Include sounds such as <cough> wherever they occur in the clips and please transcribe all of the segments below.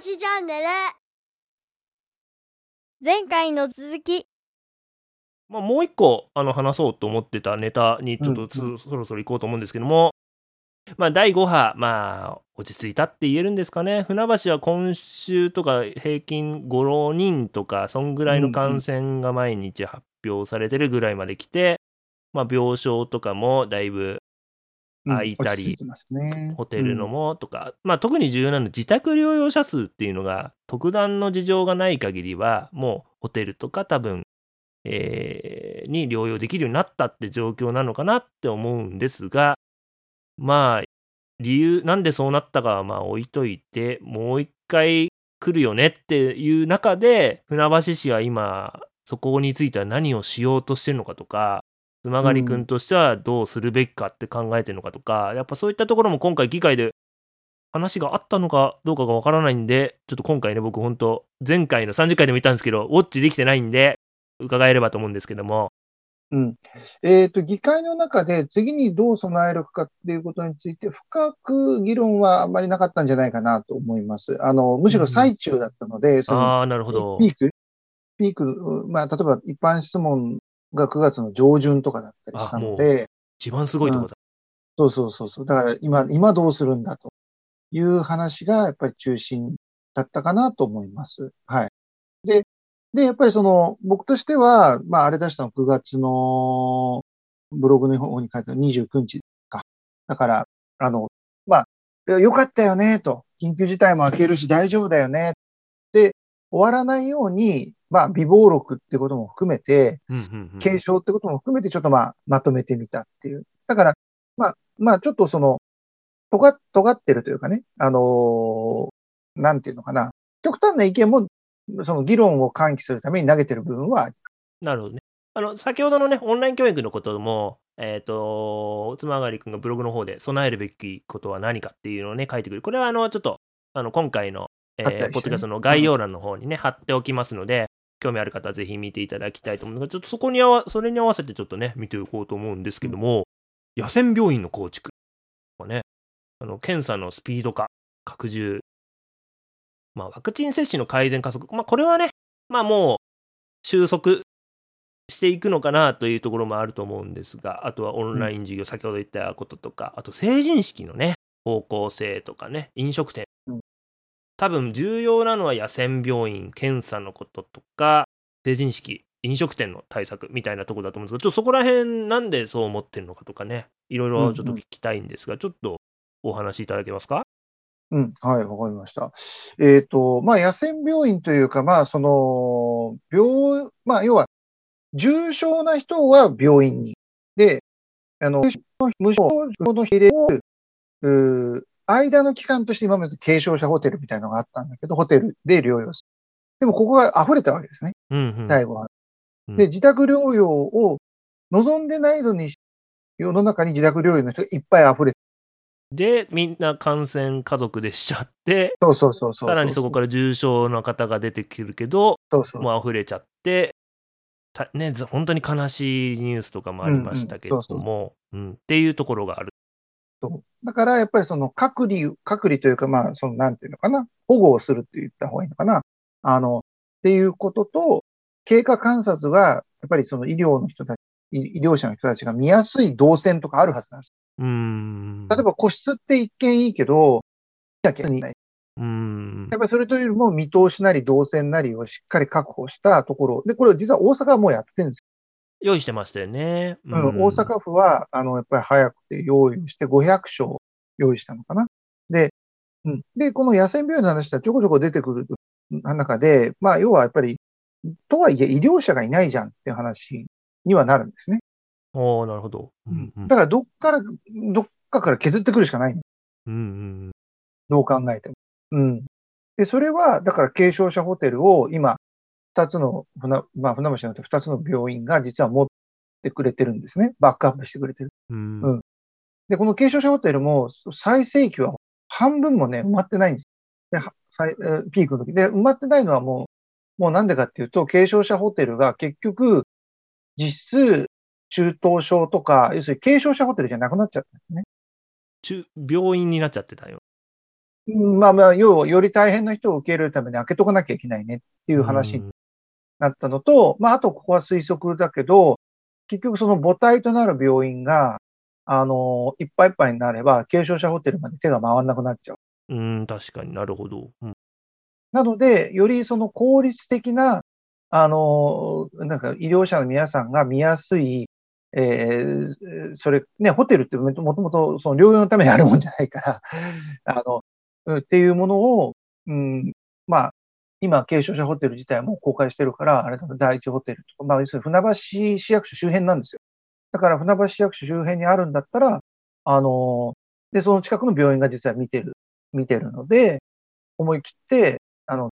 しチャンネル。前回の続き。まあ、もう一個あの話そうと思ってたネタにちょっとそ,、うん。そろそろ行こうと思うんですけども、まあ、第5波、まあ、落ち着いたって言えるんですかね、船橋は今週とか平均5人とか、そんぐらいの感染が毎日発表されてるぐらいまで来て、まあ、病床とかもだいぶ空いたりね。ホテルのもとか、まあ、特に重要なのは自宅療養者数っていうのが特段の事情がない限りはもうホテルとか多分、えーに療養できるようになったって状況なのかなって思うんですがまあ理由なんでそうなったかはまあ置いといてもう一回来るよねっていう中で船橋市は今そこについては何をしようとしてるのかとか妻狩君としてはどうするべきかって考えてるのかとか、やっぱそういったところも今回議会で話があったのかどうかがわからないんで、ちょっと今回ね、僕本当前回の30回でも言ったんですけど、ウォッチできてないんで、伺えればと思うんですけども、うん。えっ、と、議会の中で次にどう備えるかっていうことについて深く議論はあんまりなかったんじゃないかなと思います。あの、むしろ最中だったので、そのああ、なるほど。ピーク、ピーク、まあ、例えば一般質問が9月の上旬とかだったりしたので、一番すごいとこだ。そうそうそうそう。だから今、今どうするんだという話がやっぱり中心だったかなと思います。はい。で、で、やっぱりその、僕としては、まあ、あれ出したの9月のブログの方に書いてある29日か。だから、あの、まあ、よかったよね、と。緊急事態も明けるし大丈夫だよね。で、終わらないように、まあ、微暴録ってことも含めて、うんうんうん継承ってことも含めてちょっとまあ、まとめてみたっていう。だから、まあ、まあ、ちょっとその、尖っ、尖ってるというかね、あのーなんていうのかな。極端な意見も、その議論を喚起するために投げてる部分はありなるほどね。あの、先ほどのね、オンライン教育のことも、えっ、と、妻狩君がブログの方で備えるべきことは何かっていうのをね、書いてくる。これは、あの、ちょっと、あの、今回の、えーポッドキャストの概要欄の方にね、貼っておきますので、興味ある方はぜひ見ていただきたいと思うんでちょっとそこに合わ、それに合わせてちょっとね、見ていこうと思うんですけども、野戦病院の構築とかね、あの、検査のスピード化、拡充、まあ、ワクチン接種の改善加速、まあ、これはね、まあもう、収束していくのかなというところもあると思うんですが、あとはオンライン授業、先ほど言ったこととか、あと成人式のね、方向性とかね、飲食店。うん多分重要なのは野戦病院、検査のこととか、成人式、飲食店の対策みたいなところだと思うんですが、ちょっとそこら辺なんでそう思ってるのかとかね、いろいろちょっと聞きたいんですが、ちょっとお話しいただけますか？うん、はい、わかりました。えっ、と、まあ、野戦病院というか、まあ、その、病、まあ、要は、重症な人は病院に。で、あの、無症状の比例を、うー間の期間として今まで軽症者ホテルみたいなのがあったんだけど、ホテルで療養する。でも、ここが溢れたわけですね、うんうん。最後は。うんで、自宅療養を望んでないのに、世の中に自宅療養の人がいっぱい溢れて、で、みんな感染家族でしちゃって、そうそうそうそう。さらにそこから重症の方が出てくるけど、そうそう。もう溢れちゃって、たね、ず本当に悲しいニュースとかもありましたけれども、うんっていうところがある。そうだから、やっぱりその隔離、隔離というか、まあ、その、なんていうのかな、保護をするって言った方がいいのかな。あの、っていうことと、経過観察が、やっぱりその医療の人たち、医医療者の人たちが見やすい動線とかあるはずなんです。うーん。例えば個室って一見いいけど、だけにやっうーん。ぱりそれというよりも見通しなり動線なりをしっかり確保したところ。で、これ実は大阪はもうやってるんです用意してましたよね。あの大阪府は、あの、やっぱり早くて用意して500床用意したのかな。で、うん。で、この野戦病院の話はちょこちょこ出てくる中で、まあ、要はやっぱり、とはいえ医療者がいないじゃんっていう話にはなるんですね。おーなるほど。うんうんだから、どっから、どっかから削ってくるしかない。うんうんどう考えても。うん。で、それは、だから軽症者ホテルを今、二つの、船、まあ、船橋の二つの病院が実は持ってくれてるんですね。バックアップしてくれてる。うんうんで、この軽症者ホテルも最盛期は半分もね、埋まってないんです。で、ピークの時。で、埋まってないのはもう、もうなんでかっていうと、軽症者ホテルが結局、実質、中等症とか、要するに軽症者ホテルじゃなくなっちゃったんですね。中病院になっちゃってたよ。うんまあまあ、要はより大変な人を受け入れるために開けとかなきゃいけないねっていう話になったのと、まあ、あとここは推測だけど、結局その母体となる病院が、あの、いっぱいいっぱいになれば、軽症者ホテルまで手が回らなくなっちゃう。うん、確かになるほど。うんなので、よりその効率的な、あの、なんか医療者の皆さんが見やすい、えーそれ、ね、ホテルってもともとその療養のためにあるもんじゃないから、あの、うんっていうものを、うん、まあ、今、軽症者ホテル自体も公開してるから、あれだと第一ホテルとか、まあ、要するに船橋市役所周辺なんですよ。だから船橋市役所周辺にあるんだったら、あの、で、その近くの病院が実は見てる、見てるので、思い切って、あの、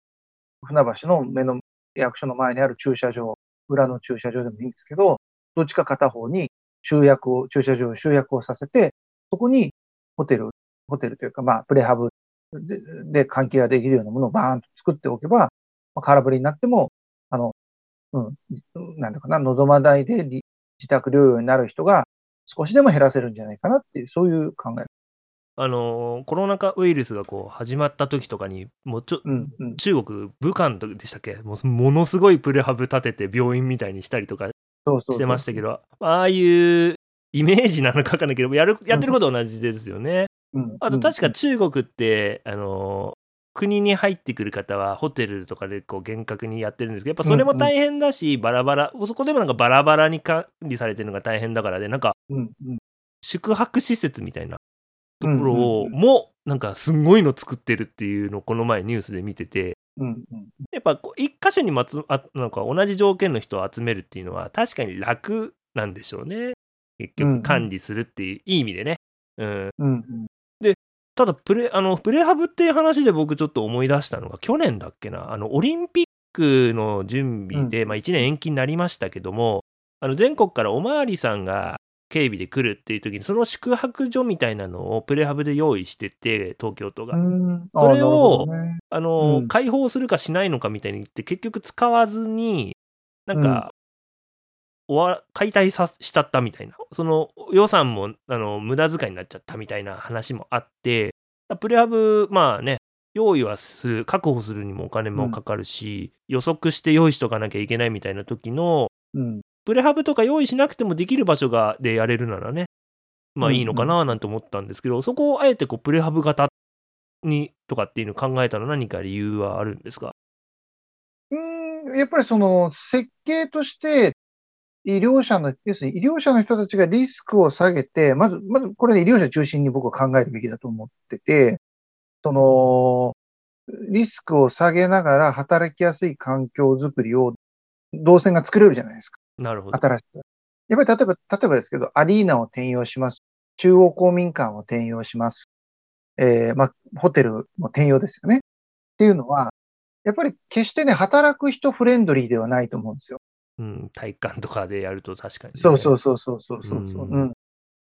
船橋の目の役所の前にある駐車場、裏の駐車場でもいいんですけど、どっちか片方に集約を、駐車場を集約をさせて、そこにホテル、ホテルというか、まあ、プレハブでで換気ができるようなものをバーンと作っておけば、まあ、空振りになっても、あの、うん、なんだかな、望まないでり自宅療養になる人が少しでも減らせるんじゃないかなっていう、そういう考え。あのーコロナ禍ウイルスがこう始まった時とかにもうちょうん、うん。中国武漢でしたっけ？もうものすごいプレハブ立てて病院みたいにしたりとかしてましたけどああいうイメージなのかわかんないけどやるやってることは同じですよね。うんあと確か中国って、あのー国に入ってくる方はホテルとかでこう厳格にやってるんですけどやっぱそれも大変だし、バラバラそこでもなんかバラバラに管理されてるのが大変だからでなんかうん、うん。宿泊施設みたいなところうんうんをうんもなんかすごいの作ってるっていうのをこの前ニュースで見ててうん、うん。やっぱ一箇所にまつあなんか同じ条件の人を集めるっていうのは確かに楽なんでしょうね結うんうん局管理するっていういい意味でね。うん、うん、ただプレあのプレハブっていう話で僕ちょっと思い出したのが去年だっけな？あのオリンピックの準備で、まあ、1年延期になりましたけどもあの全国からおまわりさんが警備で来るっていう時にその宿泊所みたいなのをプレハブで用意してて東京都が。うん。それをね。あの、うん。開放するかしないのかみたいに言って結局使わずになんか、解体さしちゃったみたいな。その予算もあの無駄遣いになっちゃったみたいな話もあってプレハブまあね用意はする確保するにもお金もかかるし、予測して用意しとかなきゃいけないみたいな時のうん。プレハブとか用意しなくてもできる場所がでやれるならねまあうんいいのかななんて思ったんですけど、そこをあえてこうプレハブ型にとかっていうのを考えたのは何か理由はあるんですか？うん、やっぱりその設計として、医療者の、要するに医療者の人たちがリスクを下げて、まず、まずこれで医療者中心に僕は考えるべきだと思ってて、その、リスクを下げながら働きやすい環境づくりを、動線が作れるじゃないですか。なるほど。新しく。やっぱり例えば、例えばですけど、アリーナを転用します。中央公民館を転用します。えー、まあ、ホテルも転用ですよね。っていうのは、やっぱり決してね、働く人フレンドリーではないと思うんですよ。うん、体育館とかでやると確かに、ね。そうそうそうそうそうそうそう、うんうん。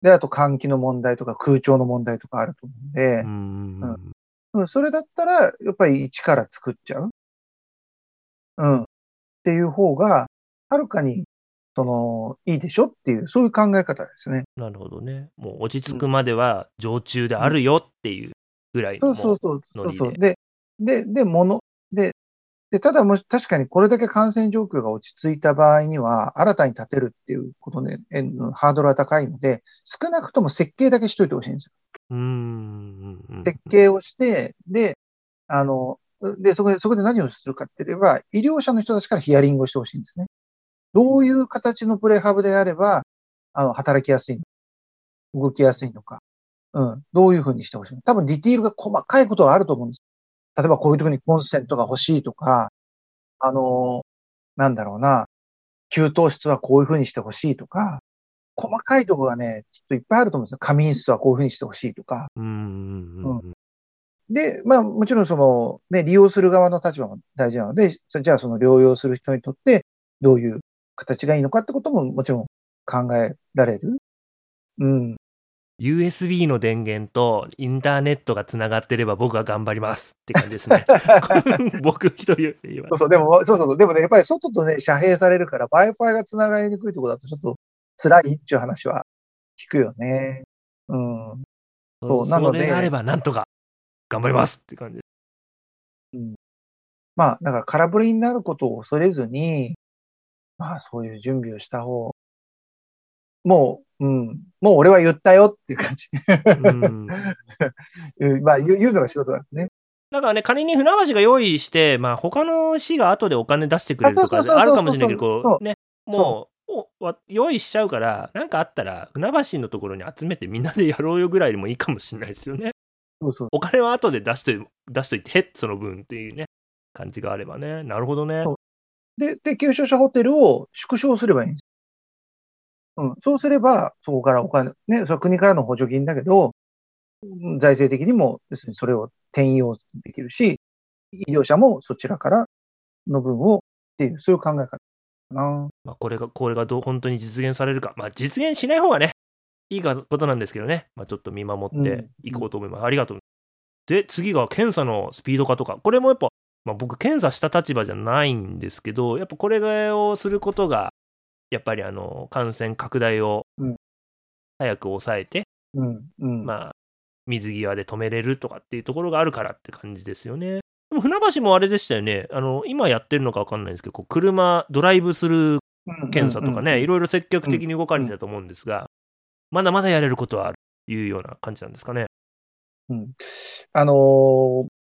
で、あと換気の問題とか空調の問題とかあると思うんでう、ん。うんうん、それだったら、やっぱり一から作っちゃう。うん。っていう方が、はるかに、その、いいでしょっていう、そういう考え方ですね。なるほどね。もう落ち着くまでは常駐であるよっていうぐらいのうそうそう。そうそう。で、で、で、もの、で、で、ただもし、確かにこれだけ感染状況が落ち着いた場合には、新たに建てるっていうことで、えハードルは高いので、少なくとも設計だけしといてほしいんですよ。うーん。設計をして、で、あの、で、そこで、そこで何をするかって言えば、医療者の人たちからヒアリングをしてほしいんですね。どういう形のプレハブであれば、あの、働きやすいのか、動きやすいのか、うん、どういうふうにしてほしいのか。多分ディティールが細かいことはあると思うんです。例えばこういうところにコンセントが欲しいとか、あの、なんだろうな、給湯室はこういうふうにしてほしいとか、細かいところがね、きっといっぱいあると思うんですよ。仮眠室はこういうふうにしてほしいとか。で、まあもちろんその、ね、利用する側の立場も大事なので、そじゃあその療養する人にとってどういう形がいいのかってことももちろん考えられる。うん。USB の電源とインターネットがつながってれば僕は頑張りますって感じですね。<laughs> 僕一人で言えばそう。そう、でも、そうそうでもね、やっぱり外とね、遮蔽されるから Wi-Fi がつながりにくいところだとちょっと辛いっていう話は聞くよね。うん。そうなのでそれがあればなんとか。頑張りますって感じ。まあ、だから空振りになることを恐れずに、まあ、そういう準備をした方、もう、うん、もう俺は言ったよっていう感じ。うんうん <laughs> まあ、言う言うのが仕事だね。だからね、仮に船橋が用意して、まあ、他の市が後でお金出してくれるとかあるかもしれないけど、こう、ね、もう、用意しちゃうから、なんかあったら、船橋のところに集めてみんなでやろうよぐらいでもいいかもしれないですよね。そうそう。お金は後で出しとい出しといて、その分っていうね、感じがあればね。なるほどね。で、で、旧所者ホテルを縮小すればいいんですよ。うん。そうすれば、そこからお金、ね、それは国からの補助金だけど、うん財政的にも、要するにそれを転用できるし、医療者もそちらからの分をっていう、そういう考え方かな。まあ、これが、これがどう本当に実現されるか。まあ、実現しない方がね、いいかことなんですけどね。まあ、ちょっと見守っていこうと思います。ありがとう。で、次が検査のスピード化とか。これもやっぱ、まあ、僕、検査した立場じゃないんですけど、やっぱこれをすることが、やっぱりあの、感染拡大をうん早く抑えて、うん、うん。まあ、水際で止めれるとかっていうところがあるからって感じですよね。でも船橋もあれでしたよね。あの、今やってるのか分かんないんですけど、こう車、ドライブスルーうん検査とかね、うんいろいろ積極的に動かれてたと思うんですが、まだまだやれることはあるというような感じなんですかね。うんあのー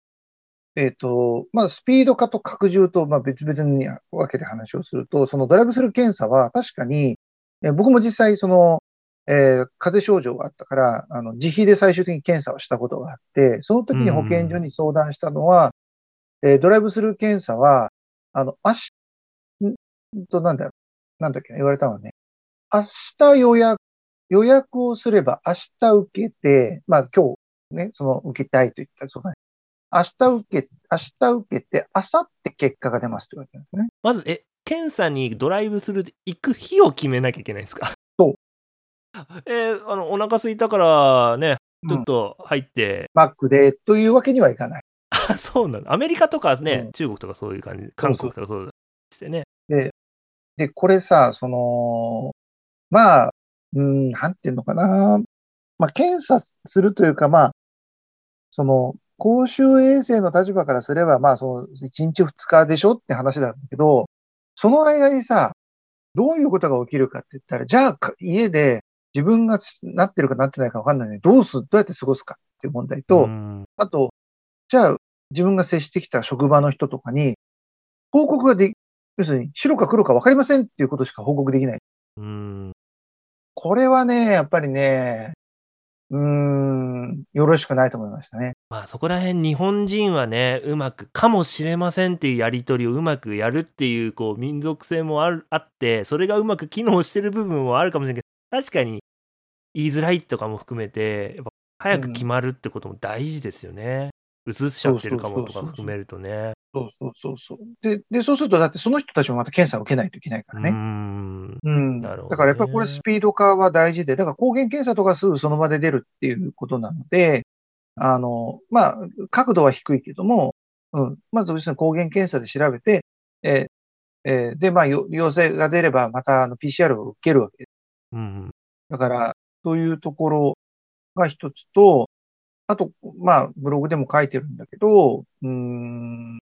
えっ、と、まあ、スピード化と拡充と、まあ、別々に分けて話をすると、そのドライブスルー検査は確かに、え僕も実際その、えー風邪症状があったから、あの、自費で最終的に検査をしたことがあって、その時に保健所に相談したのは、えードライブスルー検査は、あの、明日、んと、なんだなんだっけな、言われたのはね、明日予約、予約をすれば明日受けて、まあ今日ね、その受けたいと言ったらそうだね。明日受け、明日受けて、明後日結果が出ますって言われたんですね。まず、え、検査にドライブスルーで行く日を決めなきゃいけないんですか？そう。<laughs> えーあの、お腹空いたからね、ちょうんっと入って、マックでというわけにはいかない。あ、<laughs> そうなの。アメリカとかね、うん中国とかそういう感じ、韓国とかそうしてね。で、これさ、その、まあ、うん、なんていうのかな。まあ、検査するというか、まあ、その、公衆衛生の立場からすれば、まあ、その、1日2日でしょって話なんだけど、その間にさ、どういうことが起きるかって言ったら、じゃあ、か家で自分がなってるかなってないかわかんないのに、どうす、どうやって過ごすかっていう問題と、うんあと、じゃあ、自分が接してきた職場の人とかに、報告がで、要するに白か黒か分かりませんっていうことしか報告できない。うん。これはね、やっぱりね、うん、よろしくないと思いましたね。まあそこら辺日本人はね、うまくかもしれませんっていうやりとりをうまくやるっていうこう民族性もあるあって、それがうまく機能してる部分もあるかもしれないけど、確かに言いづらいとかも含めて、やっぱ早く決まるってことも大事ですよね。移しちゃってるかもとか含めるとね。そうそうそうそう。で、で、そうすると、だってその人たちもまた検査を受けないといけないからね。うーん。うん。ねだからやっぱりこれスピード化は大事で、だから抗原検査とかすぐその場で出るっていうことなので、あの、まあ、角度は低いけども、うん。まず、要するに抗原検査で調べて、えーえーで、まあ、よ陽性が出れば、またあの PCR を受けるわけです。うん。だから、そういうところが一つと、あと、まあ、ブログでも書いてるんだけど、うーん、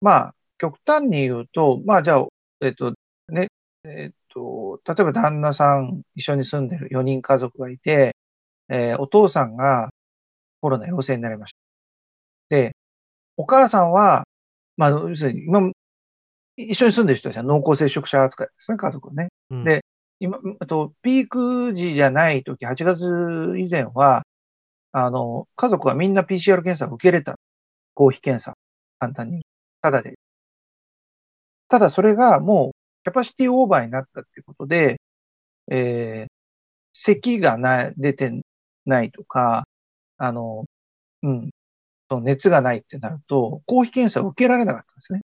まあ、極端に言うと、まあ、じゃあ、えっと、ね、えっと、例えば旦那さん一緒に住んでる4人家族がいて、えーお父さんがコロナ陽性になりました。で、お母さんは、まあ、要するに、今、一緒に住んでる人たちは濃厚接触者扱いですね、家族ね。うんで今、あと、ピーク時じゃない時、8月以前は、あの、家族はみんな PCR 検査を受けれた。公費検査。簡単に。ただで。ただそれがもう、キャパシティオーバーになったっていうことで、えー、咳がない、出てないとか、あの、うん、その熱がないってなると、公費検査を受けられなかったんですね。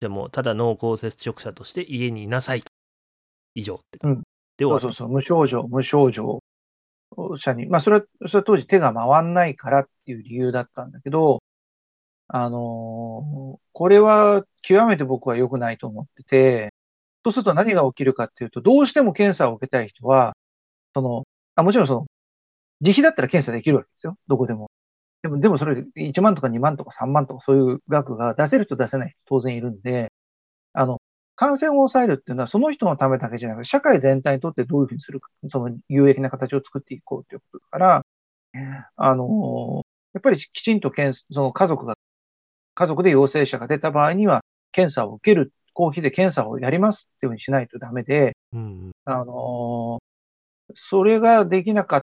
でも、ただ濃厚接触者として家にいなさい。以上って。うんでそうそうそう、無症状、無症状者に、まあそれは、それは当時手が回んないからっていう理由だったんだけど、あのこれは極めて僕は良くないと思ってて、そうすると何が起きるかっていうと、どうしても検査を受けたい人は、その、あもちろんその、自費だったら検査できるわけですよ。どこでも。でも、でもそれ1万とか2万とか3万とかそういう額が出せる人出せない人当然いるんで、あの、感染を抑えるっていうのはその人のためだけじゃなくて、社会全体にとってどういうふうにするか、その有益な形を作っていこうということだから、あの、やっぱりきちんと検査、その家族が、家族で陽性者が出た場合には、検査を受ける、公費で検査をやりますっていうふうにしないとダメで、うんあのそれができなかった。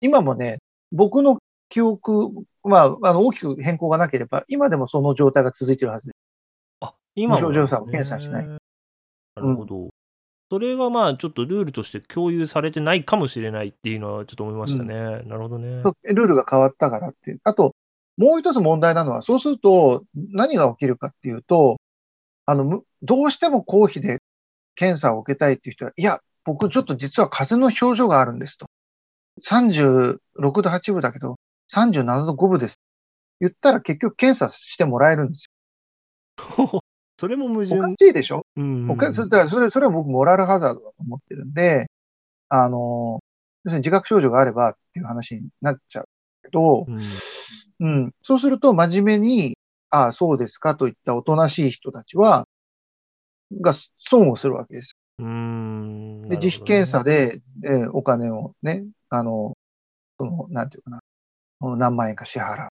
今もね、僕の記憶、まあ、あの、大きく変更がなければ、今でもその状態が続いているはずです。あ、今症状さを検査しないなるほど。それがまあちょっとルールとして共有されてないかもしれないっていうのはちょっと思いましたね。なるほどね。ルールが変わったからっていう。あと、もう一つ問題なのは、そうすると何が起きるかっていうと、あの、むどうしても公費で検査を受けたいっていう人は、いや、僕ちょっと実は風邪の症状があるんですと。36度8分だけど、37度5分です。言ったら結局検査してもらえるんです <laughs> それも矛よ。おか盾。しいでしょ？うんおかそれだからそれ、それは僕モラルハザードだと思ってるんで、あの、要するに自覚症状があればっていう話になっちゃうけど、うんうん。そうすると真面目に、ああ、そうですかといったおとなしい人たちは、が損をするわけです。うーん。で、自費検査で、えーお金をね、あの、その、なんていうかな、何万円か支払う。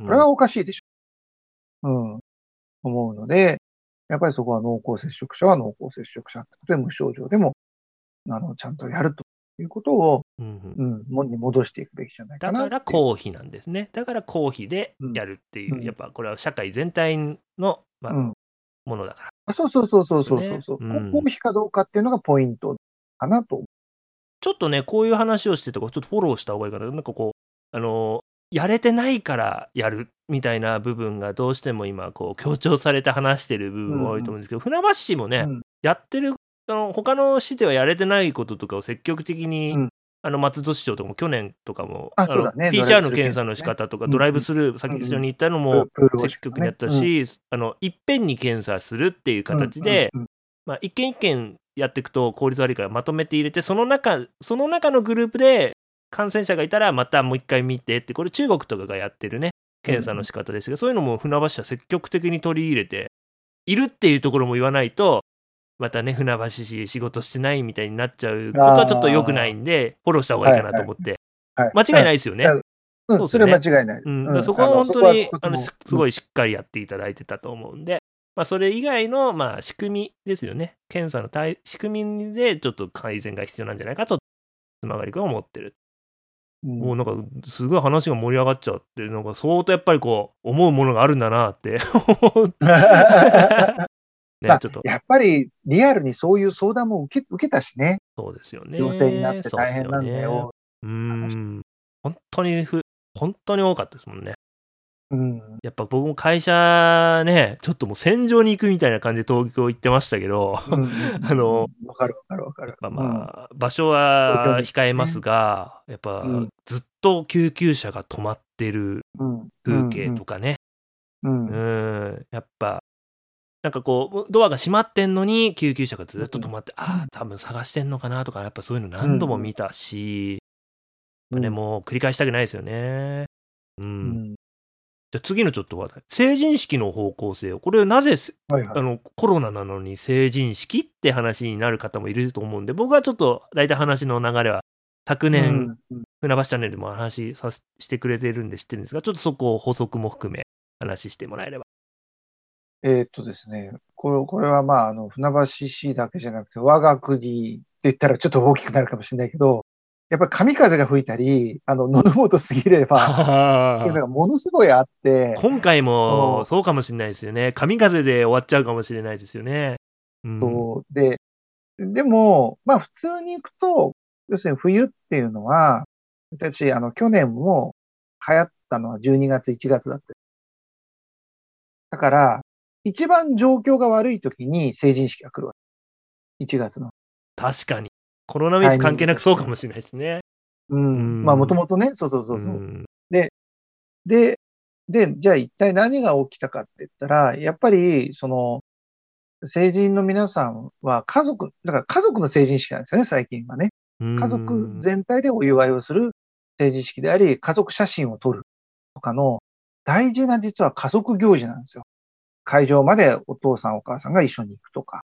うん、これはおかしいでしょ。うん。思うので、やっぱりそこは濃厚接触者は濃厚接触者ってことで無症状でも、あの、ちゃんとやるということを、うんうんうん、もに戻していくべきじゃないかな。だから公費なんですね。だから公費でやるっていう、うんやっぱこれは社会全体の、まあうん。ものだから。あそうそうそうそうそうそうそう、ねうん公費かどうかっていうのがポイントかなと思ちょっとね、こういう話をしてて、ちょっとフォローした方がいいかな。なんかこう、あの、やれてないからやるみたいな部分がどうしても今、こう、強調されて話してる部分が多いと思うんですけど、船橋市もね、うん。やってる、あの、他の市ではやれてないこととかを積極的に、うん。あの、松戸市長とかも去年とかも、PCR の検査の仕方とか、ドライブスルー、さっき一緒に言ったのう。も、積極的にやったし、あの、いっぺん。に検査するっていう形で、まあ、一件一件やっていくと効率悪いからまとめて入れてその中その中のグループで感染者がいたらまたもう一回見てってこれ中国とかがやってるね検査の仕方ですけど、そういうのも船橋市は積極的に取り入れているっていうところも言わないとまたね船橋市仕事してないみたいになっちゃうことはちょっと良くないんでフォローした方がいいかなと思って、はい間違いないですよね。うんうん、それは間違いない。うん、そこは本当にあのすすごいしっかりやっていただいてたと思うんで、まあ、それ以外のまあ仕組みですよね。検査の対仕組みでちょっと改善が必要なんじゃないかとつまがりくんは思ってる、うんもうなんかすごい話が盛り上がっちゃってなんか相当やっぱりこう思うものがあるんだなって。<laughs> ねまあちょっと。やっぱりリアルにそういう相談も受け受けたしね。そうですよね。陽性になって大変なんだよ。うーん。本当にふ本当に多かったですもんねうん。やっぱ僕も会社ね、ちょっともう戦場に行くみたいな感じで東京行ってましたけど、うん <laughs> あの、わかるわかるわかる。まあまあ、場所は控えますが、やっぱうん。ずっと救急車が止まってるうん。風景とかね、うんううん。ん、やっぱ、なんかこう、ドアが閉まってんのに救急車がずっと止まって、ああ、多分探してんのかなとか、やっぱそういうの何度も見たし、ね、もう繰り返したくないですよね。じゃあ次のちょっと話題。成人式の方向性を、これなぜせはいはい。あのコロナなのに成人式って話になる方もいると思うんで僕はちょっと大体話の流れは昨年、船橋チャンネルでも話させしてくれてるんで知ってるんですがちょっとそこを補足も含め話してもらえれば。えーっとですね、これこれはまあ、あの、船橋市だけじゃなくて、我が国って言ったらちょっと大きくなるかもしれないけど、やっぱり神風が吹いたり、あの、喉元過ぎれば、っていうのがものすごいあって、今回うん。もそうかもしれないですよね。神風で終わっちゃうかもしれないですよね、うん、そう。で、でも、まあ普通に行くと、要するに冬っていうのは、私、あの、去年も流行ったのは12月、1月だった。だから、一番状況が悪い時に成人式が来るわけ。1月の。確かにコロナウイルス関係なくそうかもしれないですねうん。うんまあもともとね、そうそうそうそう。んで、で、じゃあ一体何が起きたかって言ったら、やっぱり、その、成人の皆さんは家族、だから家族の成人式なんですよね、最近はね。家族全体でお祝いをする政治式であり、家族写真を撮るとかの大事な実は家族行事なんですよ。会場までお父さんお母さんが一緒に行くとか。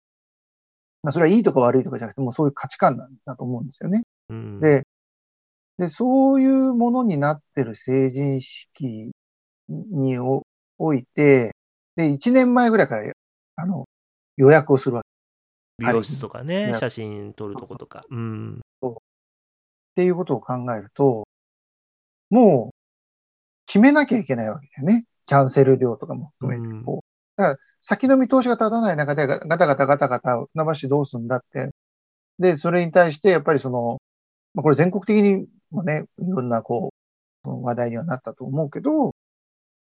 まあ、それはいいとか悪いとかじゃなくて、もうそういう価値観なんだと思うんですよね。うんで、で、そういうものになってる成人式におおいて、で、1年前ぐらいから、あの、予約をするわけ。美容室とかね、ね写真撮るとことか。うん。っていうことを考えると、もう、決めなきゃいけないわけだよね。キャンセル料とかも含めてうん。こうだから、先の見通しが立たない中でガガタガタガタガタ、船橋どうすんだって。で、それに対して、やっぱりその、まあ、これ全国的にもね、いろんなこう、話題にはなったと思うけど、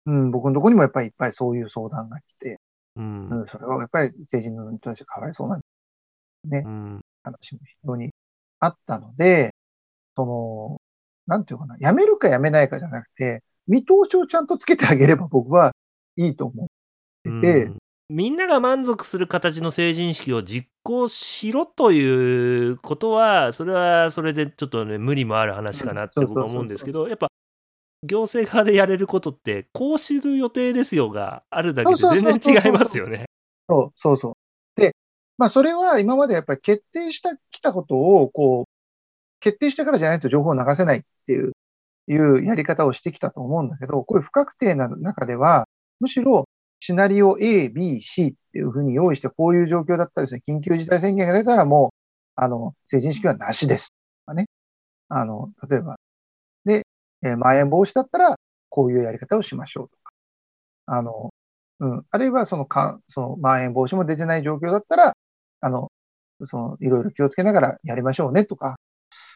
うん、僕のところにもやっぱりいっぱいそういう相談が来て、うん。うん、それはやっぱり成人の人たちがかわいそうなんだねうん。話も非常にあったので、その、なんていうかな、やめるかやめないかじゃなくて、見通しをちゃんとつけてあげれば僕はいいと思ってて、うんみんなが満足する形の成人式を実行しろということは、それはそれでちょっとね、無理もある話かなって僕は思うんですけど、やっぱ、行政側でやれることって、こうする予定ですよがあるだけで全然違いますよね。そうそうそう。で、まあそれは今までやっぱり決定したきたことを、こう、決定してからじゃないと情報を流せないっていう、いうやり方をしてきたと思うんだけど、こういう不確定な中では、むしろシナリオ A、B、C っていうふうに用意して、こういう状況だったらですね、緊急事態宣言が出たらもう、あの、成人式はなしです。とかね。あの、例えば、で、えーまん延防止だったら、こういうやり方をしましょうとか。あの、うん。あるいは、そのか、その、まん延防止も出てない状況だったら、あの、その、いろいろ気をつけながらやりましょうねとか、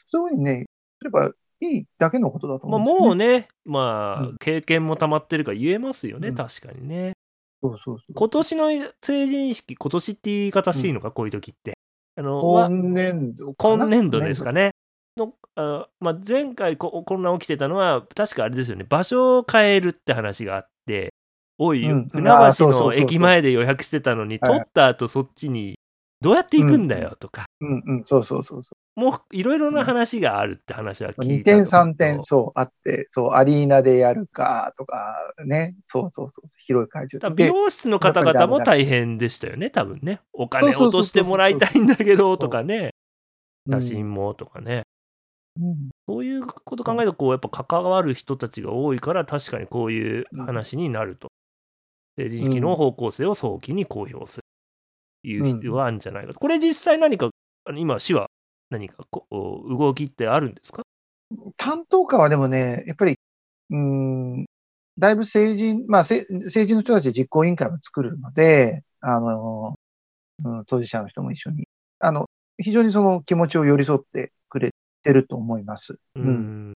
そういうふうにね、すればいいだけのことだとまあ、思うんですよね。もうね、まあ、うん経験も溜まってるから言えますよね、うん確かにね。そうそうそう。今年の成人式、今年って言い方していいのか、こういう時って。あの、は今年度今年度ですかね。のあまあ、前回こコロナ起きてたのは、確かあれですよね、場所を変えるって話があって、おい、うん。船橋の駅前で予約してたのに、はい。取った後そっちに、どうやって行くんだよとか、うんうん、そうそうそうそもういろいろな話があるって話はう。2聞いた点と思う3点、そう、あって、そう、アリーナでやるか、とか、ね。そうそうそう。広い会場だから美で。容室の方々も大変でしたよね、多分ね。お金落としてもらいたいんだけどとかね、写真もとかね。うんそういうこと考えると、こう、やっぱ関わる人たちが多いから、確かにこういう話になると。成人式の方向性を早期に公表する。いう必要はあるんじゃないかと。これ実際何か、あの今、市は何かこう動きってあるんですか？担当課はでもね、やっぱり、うーん、だいぶ成人、まあ、せ成人の人たちで実行委員会を作るので、あの、うん、当事者の人も一緒に、あの、非常にその気持ちを寄り添ってくれてると思います。ううんん。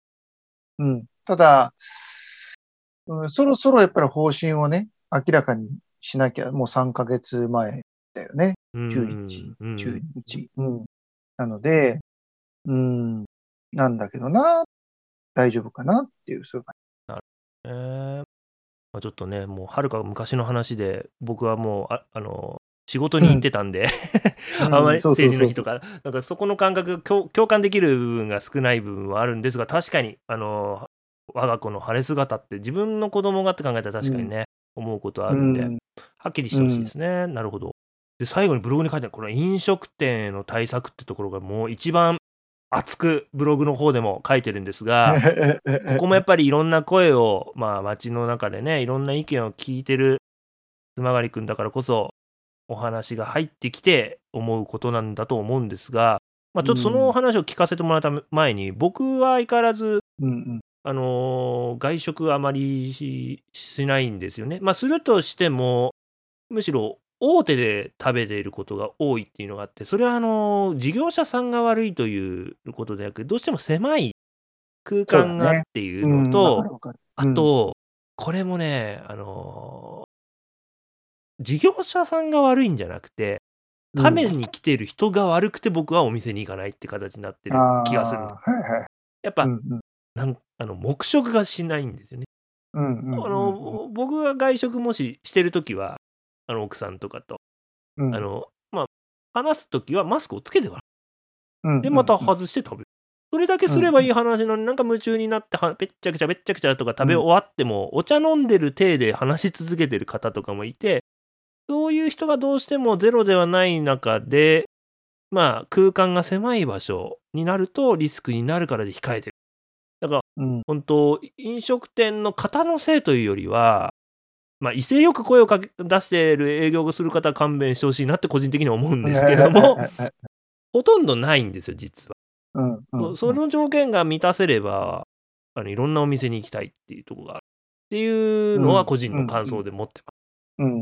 うん。ただ、うん、そろそろやっぱり方針をね、明らかにしなきゃ、もう3ヶ月前だよね。うん10日、うん10日。うん。なので、うん、なんだけどな、大丈夫かなっていう、そういう感えーまあ、ちょっとね、もうはるか昔の話で、僕はもう、ああの、仕事に行ってたんで、じ。<laughs> あんまり政治の日とか、なんかそこの感覚が共共感できる部分が少ない部分はあるんですが、確かに、あの、我が子の晴れ姿って自分の子供がって考えたら確かにね、思うことあるんで、うんはっきりしてほしいですね。なるほど。で、最後にブログに書いてある、この飲食店への対策ってところがもう一番熱くブログの方でも書いてるんですが、<laughs> ここもやっぱりいろんな声を、まあ街の中でね、いろんな意見を聞いてる妻狩君だからこそ、お話が入ってきて思うことなんだと思うんですが、まあちょっとそのお話を聞かせてもらった前に、僕は相変わらず、うんうん。あのー外食あまりししないんですよね。まあするとしても、むしろ大手で食べていることが多いっていうのがあって、それはあのー事業者さんが悪いということでなく、どうしても狭い空間がっていうのうんと、わかるわかる。あと、これもね、あのー事業者さんが悪いんじゃなくて、うん。食べに来てる人が悪くて僕はお店に行かないって形になってる気がする。やっぱ、うんうん。なんあの黙食がしないんですよね。うんうんうんうん。あの僕が外食もししてるときは、あの奥さんとかと、うん。あのまあ、話すときはマスクをつけてから、うんで、またうん外して食べる。それだけすればいい話なのになんか夢中になってはべっちゃくちゃべっちゃくちゃとか食べ終わっても、お茶飲んでる体で話し続けてる方とかもいてそういう人がどうしてもゼロではない中でまあ空間が狭い場所になるとリスクになるからで控えてる。だからうん。本当飲食店の方のせいというよりはまあ威勢よく声をかけ出している営業をする方は勘弁してほしいなって個人的には思うんですけれども <laughs> ほとんどないんですよ実は。うん。うん。その条件が満たせればあのいろんなお店に行きたいっていうところがあるっていうのは個人の感想で持ってます。うん、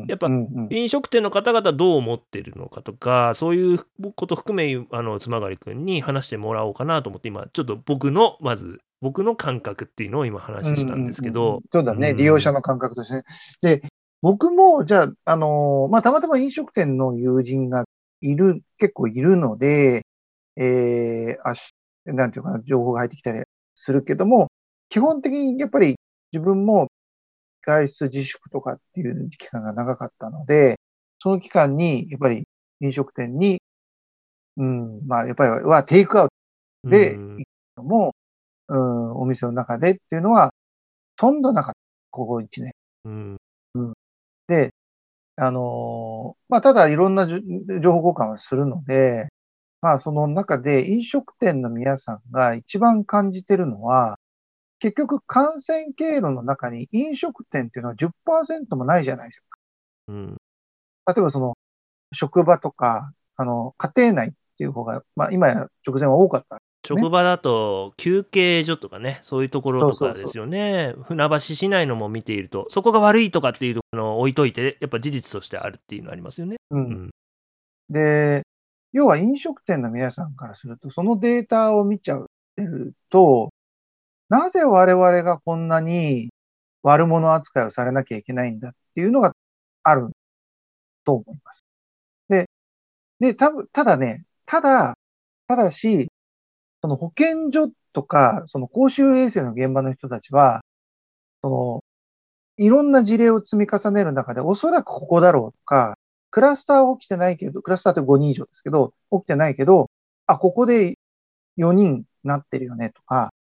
やっぱ飲食店の方々どう思ってるのかとかそういうこと含めあの妻狩君に話してもらおうかなと思って今ちょっと僕のまず僕の感覚っていうのを今話したんですけど、うんうんうんそうだね、うん。利用者の感覚として。ね。で、僕も、じゃあ、あのーまあ、たまたま飲食店の友人がいる、結構いるので、えー、あし、なんていうかな、情報が入ってきたりするけども、基本的にやっぱり自分も外出自粛とかっていう期間が長かったので、その期間に、やっぱり飲食店に、うん、まあ、やっぱりはテイクアウトでうんトも、うん、お店の中でっていうのは、ほとんどなかった。ここ1年。うんで、あのーまあ、ただいろんな情報交換をするので、まあ、その中で飲食店の皆さんが一番感じてるのは、結局感染経路の中に飲食店っていうのは10%もないじゃないですか。うん例えばその、職場とか、あの、家庭内っていう方が、まあ、今や直前は多かった。職場だと休憩所とかねそういうところとそうそうそうかですよね船橋市内のも見ているとそこが悪いとかっていうのを置いといてやっぱ事実としてあるっていうのありますよね。う。うんんで、要は飲食店の皆さんからすると、そのデータを見ちゃうと、なぜ我々がこんなに悪者扱いをされなきゃいけないんだっていうのがあると思います。で、で、たぶただね、ただ、ただし、その保健所とか、その公衆衛生の現場の人たちは、その、いろんな事例を積み重ねる中で、おそらくここだろうとか、クラスター起きてないけど、クラスターって5人以上ですけど、起きてないけど、あ、ここで4人なってるよねとか、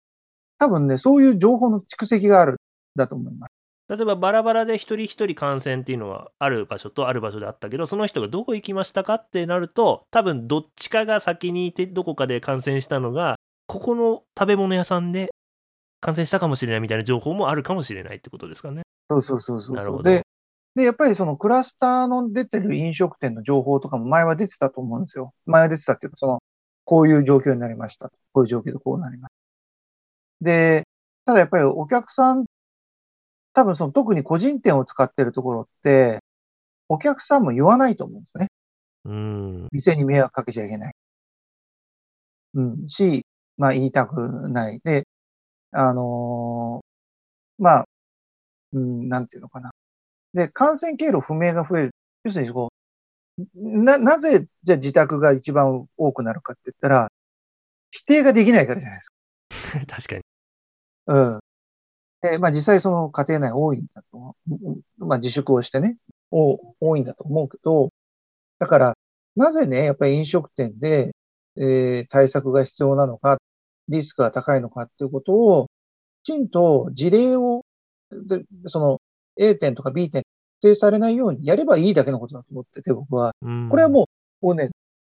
多分ね、そういう情報の蓄積があるんだと思います。例えばバラバラで一人一人感染っていうのはある場所とある場所であったけどその人がどこ行きましたかってなると多分どっちかが先にいてどこかで感染したのがここの食べ物屋さんで感染したかもしれないみたいな情報もあるかもしれないってことですかね。そうそうそうそうなるほどで、で、やっぱりそのクラスターの出てる飲食店の情報とかも前は出てたと思うんですよ。前は出てたっていうか、その、こういう状況になりました。こういう状況でこうなりました。で、ただやっぱりお客さん、多分その特に個人店を使ってるところって、お客さんも言わないと思うんですよね。うん店に迷惑かけちゃいけない。うん、し、まあ言いたくない。で、あのーまあ、うん、なんていうのかな。で、感染経路不明が増える。要するにこう、な、なぜ、じゃあ自宅が一番多くなるかって言ったら、否定ができないからじゃないですか。<laughs> 確かに。うん。で、まあ実際その家庭内多いんだと、まあ自粛をしてね、お多いんだと思うけど、だから、なぜね、やっぱり飲食店で、えー対策が必要なのか、リスクが高いのかっていうことを、きちんと事例を、でその A 店とか B 店指定されないようにやればいいだけのことだと思ってて、僕は。うんこれはもう、もうね、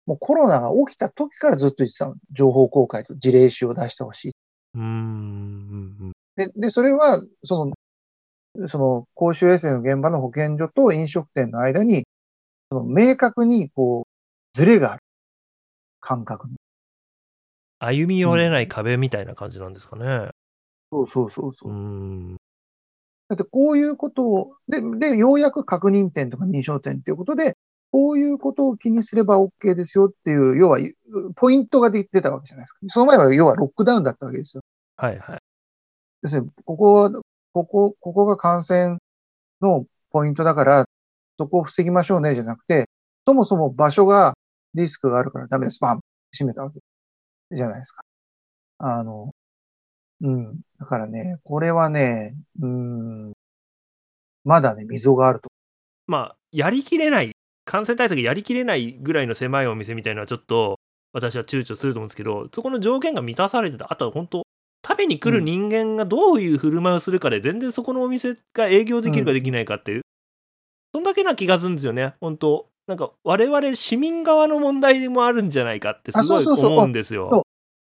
もうコロナが起きた時からずっと言ってたの。情報公開と事例集を出してほしい。うんうんで、で、それは、その、その、公衆衛生の現場の保健所と飲食店の間に、その、明確に、こう、ズレがある。感覚に。歩み寄れない壁みたいな感じなんですかね。そうそうそうそうう。んだって、こういうことを、で、で、ようやく確認店とか認証店っていうことで、こういうことを気にすれば OK ですよっていう、要は、ポイントが出てたわけじゃないですか。その前は、要はロックダウンだったわけですよ。はいはい。要するに、ここは、ここ、ここが感染のポイントだから、そこを防ぎましょうね、じゃなくて、そもそも場所がリスクがあるからダメです。バン閉めたわけじゃないですか。あの、うん。だからね、これはね、うん、まだね、溝があると。まあ、やりきれない、感染対策やりきれないぐらいの狭いお店みたいなのはちょっと、私は躊躇すると思うんですけど、そこの条件が満たされてた。あとは本当食べに来る人間がどういう振る舞いをするかで、全然そこのお店が営業できるかできないかっていう、そんだけな気がするんですよね、本当。なんか、我々市民側の問題もあるんじゃないかってすごい思うんですよ。そう。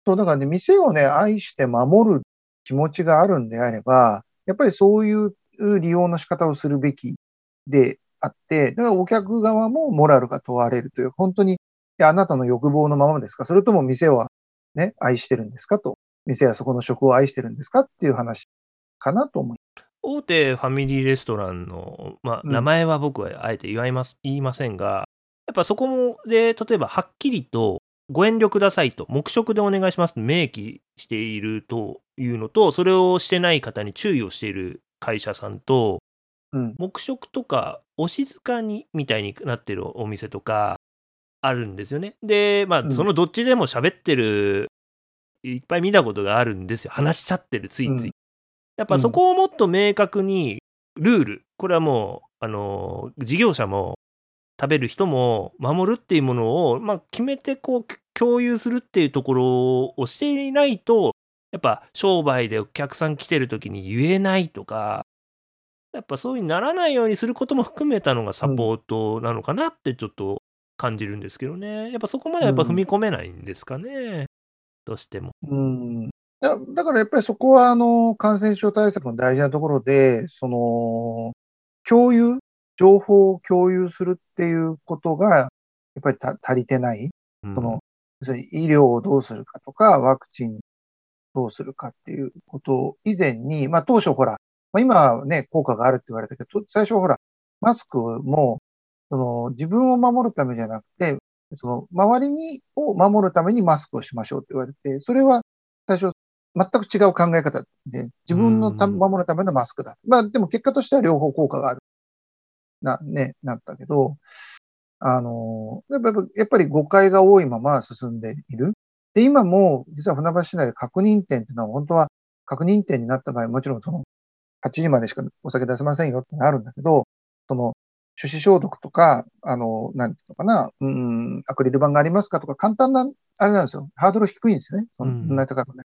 そう、だからね、店をね、愛して守る気持ちがあるんであれば、やっぱりそういう利用の仕方をするべきであって、だからお客側もモラルが問われるという、本当に、あなたの欲望のままですか？それとも店はね、愛してるんですか？と。店はそこの食を愛してるんですかっていう話かなと思い大手ファミリーレストランの、まあ、名前は僕はあえて言います、言いませんが、やっぱそこもで、例えばはっきりとご遠慮くださいと、黙食でお願いします。と明記しているというのと、それをしてない方に注意をしている会社さんと、うん、黙食とかお静かにみたいになってるお店とかあるんですよね。で、まあ、そのどっちでも喋ってる、いっぱい見たことがあるんですよ。話しちゃってる、ついつい。うん、やっぱそこをもっと明確に、ルール、これはもう、あの、事業者も食べる人も守るっていうものを、まあ、決めてこう共有するっていうところをしていないと、やっぱ商売でお客さん来てる時に言えないとか、やっぱそういうにならないようにすることも含めたのがサポートなのかなってちょっと感じるんですけどね。やっぱそこまでやっぱ踏み込めないんですかね。うん、どうしても。うんだだからやっぱりそこはあの感染症対策の大事なところで、その共有情報を共有するっていうことが、やっぱり足りてない。うん、その、医療をどうするかとか、ワクチンどうするかっていうこと以前に、まあ当初ほら、まあ、今はね、効果があるって言われたけど、最初ほら、マスクも、その自分を守るためじゃなくて、その周りにを守るためにマスクをしましょうって言われて、それは最初全く違う考え方で、自分のた守るためのマスクだ。まあでも結果としては両方効果がある。な、ね、なったけど、あの、やっぱやっぱり誤解が多いまま進んでいる。で、今も、実は船橋市内で確認店っていうのは、本当は確認店になった場合、もちろんその、8時までしかお酒出せませんよってなるんだけど、その、手指消毒とか、あの、なんていうのかな、うん、アクリル板がありますかとか、簡単な、あれなんですよ。ハードル低いんですね。そんな高くね。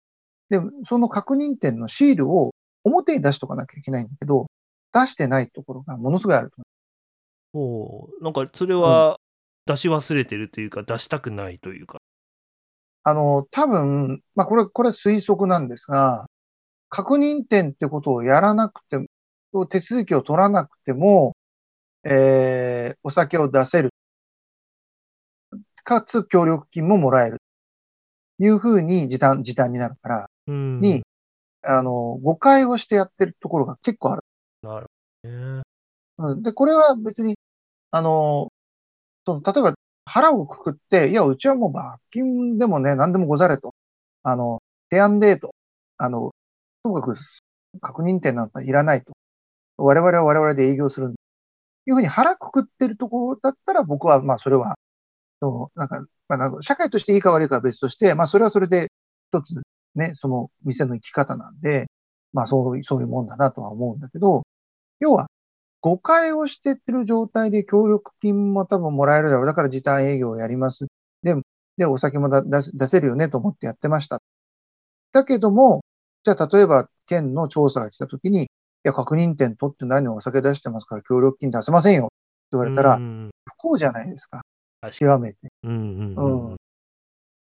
で、その確認店のシールを表に出しとかなきゃいけないんだけど、出してないところがものすごいあると。おなんかそれは出し忘れてるというか、出したくないというか。あの、多分、まあこれ、これ推測なんですが、確認点ってことをやらなくても、手続きを取らなくても、えー、お酒を出せる。かつ協力金ももらえる。いうふうに時短、時短になるから、に、あの、誤解をしてやってるところが結構ある。なるほどね。うん。で、これは別に、あの、その、例えば腹をくくって、いや、うちはもう罰金でもね、何でもござれと。あの、提案デート。あの、ともかく確認点なんかいらないと。我々は我々で営業するんだ。いうふうに腹くくってるところだったら僕は、まあそれは、なんか、まあなんか社会としていいか悪いかは別として、まあそれはそれで一つね、その店の生き方なんで、まあそうそういうもんだなとは思うんだけど、要は誤解をしてってる状態で協力金も多分もらえるだろう。だから時短営業をやります。で、で、お酒も出せるよねと思ってやってました。だけども、じゃあ例えば県の調査が来た時に、や、確認店取って何お酒出してますから協力金出せませんよって言われたら、不幸じゃないですか。極めて。うんうんうん、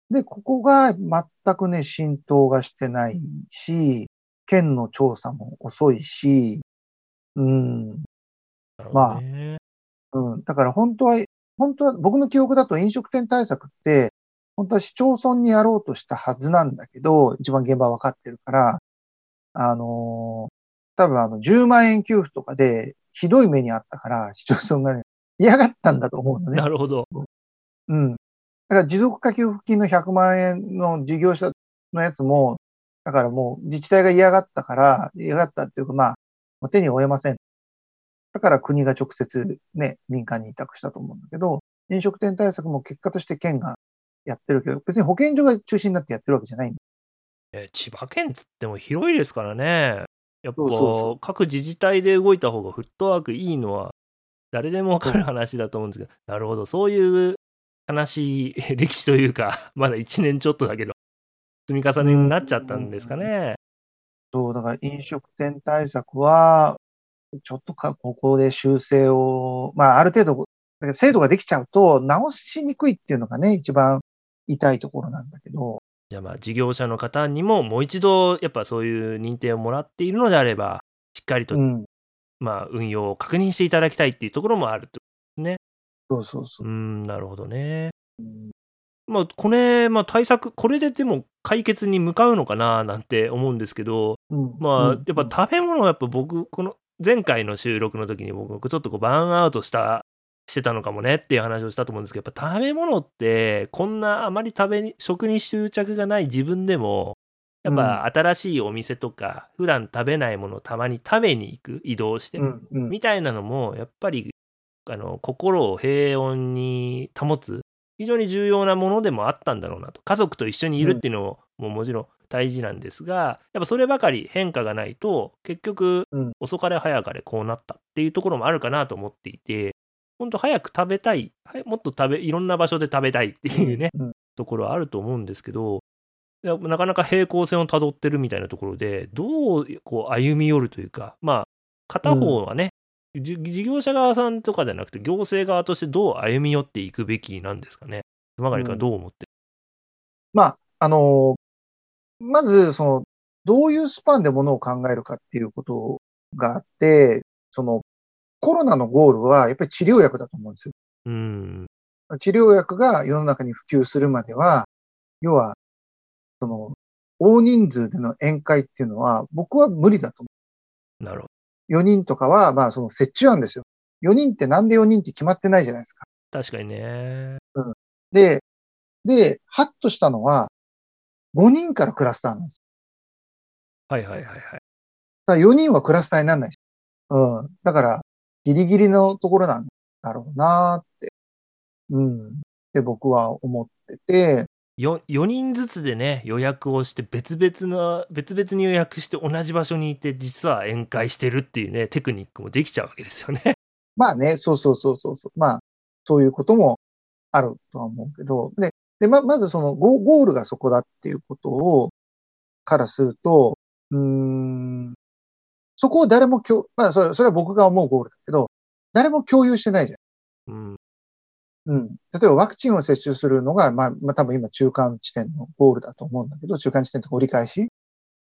で、ここが全くね、浸透がしてないし、県の調査も遅いし、うん。まあ、うん。だから本当は、本当は、僕の記憶だと飲食店対策って、本当は市町村にやろうとしたはずなんだけど、一番現場分かってるから、あのー、多分あの、10万円給付とかで、ひどい目にあったから、市町村がね、嫌がったんだと思うのね。なるほど。うん。だから持続化給付金の100万円の事業者のやつも、だからもう自治体が嫌がったから、嫌がったっていうかまあ、手に負えません。だから国が直接ね、民間に委託したと思うんだけど、飲食店対策も結果として県がやってるけど、別に保健所が中心になってやってるわけじゃないんだ。え千葉県つっても広いですからね。やっぱ各自治体で動いた方がフットワークいいのは誰でもわかる話だと思うんですけど、なるほど、そういう悲しい歴史というか、<laughs> まだ1年ちょっとだけど、積み重ねになっちゃったんですかね。そう、だから飲食店対策は、ちょっとか、ここで修正を、まあ、ある程度、制度ができちゃうと、直しにくいっていうのがね、一番痛いところなんだけど、じゃあまあ事業者の方にももう一度やっぱそういう認定をもらっているのであれば、しっかりと、うん、まあ運用を確認していただきたいっていうところもあると。そうそうそうう。ん、なるほどね。うんまあこれ、まあ対策、これででも解決に向かうのかななんて思うんですけど、うんまあうんやっぱ食べ物はやっぱ僕、この前回の収録の時に僕ちょっとこうバーンアウトした、してたのかもねっていう話をしたと思うんですけど、やっぱ食べ物ってこんなあまり食べに、食に執着がない自分でも、やっぱ新しいお店とか、普段食べないものをたまに食べに行く、移動して、うんうん。みたいなのも、やっぱり、あの、心を平穏に保つ、非常に重要なものでもあったんだろうなと。家族と一緒にいるっていうのももちろん大事なんですが、やっぱそればかり変化がないと、結局うん、遅かれ早かれこうなったっていうところもあるかなと思っていて、本当早く食べたい、はいもっと食べ、いろんな場所で食べたいっていうね、うんところはあると思うんですけど、なかなか平行線をたどってるみたいなところで、どうこう歩み寄るというか、まあ、片方はね、じ事業者側さんとかじゃなくて、行政側としてどう歩み寄っていくべきなんですかね。熊谷君はどう思って、まあ、あの、まず、その、どういうスパンでものを考えるかっていうことがあって、その、コロナのゴールはやっぱり治療薬だと思うんですよ。うん、治療薬が世の中に普及するまでは、要は、その、大人数での宴会っていうのは、僕は無理だと思なるほう。4人とかは、まあ、その折衷案ですよ。4人ってなんで4人って決まってないじゃないですか。ど。確かにね。で、で、ハッとしたのは、5人からクラスターなんです。はいはいはいはい。だから4人はクラスターにならないし。うん。だから、ギリギリのところなんだろうなって。うん。って僕は思ってて、4, 4人ずつでね予約をして別々の別々に予約して同じ場所にいて実は宴会してるっていうねテクニックもできちゃうわけですよね。<laughs> まあね、そうそうそうそうそう。まあ、そういうこともあるとは思うけど、で、で、ま、まずそのゴゴールがそこだっていうことを、からすると、うーん、そこを誰も共、まあ、それそれは僕が思うゴールだけど、誰も共有してないじゃん。うんうん。例えばワクチンを接種するのが、まあ、まあ、多分今中間地点のゴールだと思うんだけど、中間地点とか折り返し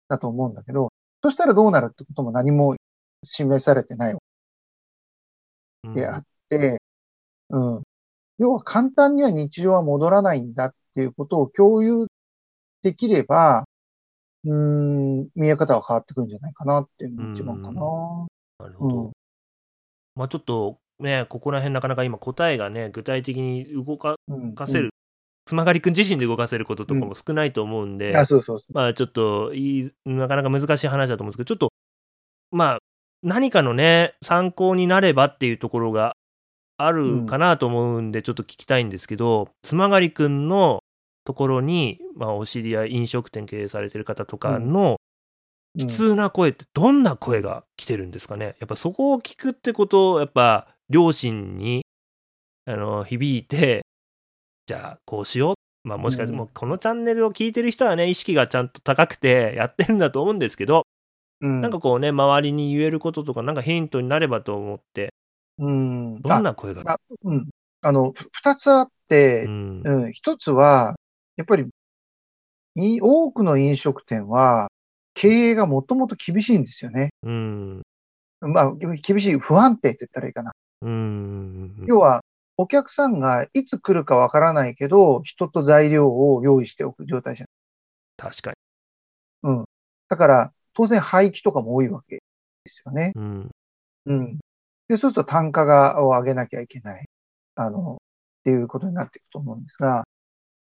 だと思うんだけど、そしたらどうなるってことも何も示されてないであって、うん。要は簡単には日常は戻らないんだっていうことを共有できれば、うーん、見え方は変わってくるんじゃないかなっていうのが一番かな。なるほど。うんまあちょっとねここら辺なかなか今答えがね具体的に動かうん。せる、つまがりくん自身で動かせることとかも少ないと思うんで、うん。あ、そうそうそまあちょっといい、なかなか難しい話だと思うんですけど、ちょっと、まあ、何かのね、参考になればっていうところがあるかなと思うんで、ちょっと聞きたいんですけど、つまがりくんのところに、まあ、お知り合い、飲食店経営されてる方とかのう。悲痛な声ってどんな声が来てるんですかね？やっぱそこを聞くってことを、やっぱ、両親に、あの、響いて、じゃあ、こうしよう。まあ、もしかして、うんもうこのチャンネルを聞いてる人はね、意識がちゃんと高くてやってるんだと思うんですけど、うん。なんかこうね、周りに言えることとか、なんかヒントになればと思って、うん。どんな声が？あうん。あの、ふ二つあってう、ん。うん。一つは、やっぱり、い多くの飲食店は、経営がもともと厳しいんですよね。うん。まあ、厳しい、不安定って言ったらいいかな。うん。要は、お客さんがいつ来るかわからないけど、人と材料を用意しておく状態じゃ確かん。うん。だから、当然廃棄とかも多いわけですよね。に。うん。うん。で、そうすると単価が、を上げなきゃいけない。あの、っていうことになっていくと思うんですが、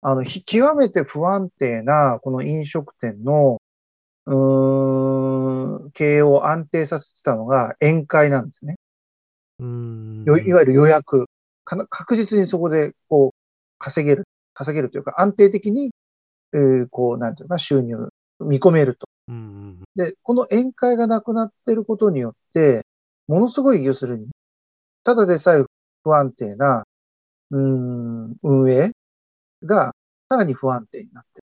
あの、ひ極めて不安定な、この飲食店の、うーん、経営を安定させてたのが宴会なんですね。うん。よいわゆる予約。確実にそこで、こう、稼げる、稼げるというか、安定的に、えーこう、なんていうか、収入、見込めると。うん。で、この宴会がなくなっていることによって、ものすごい、要するに、ただでさえ不安定なうん、運営がさらに不安定になってる。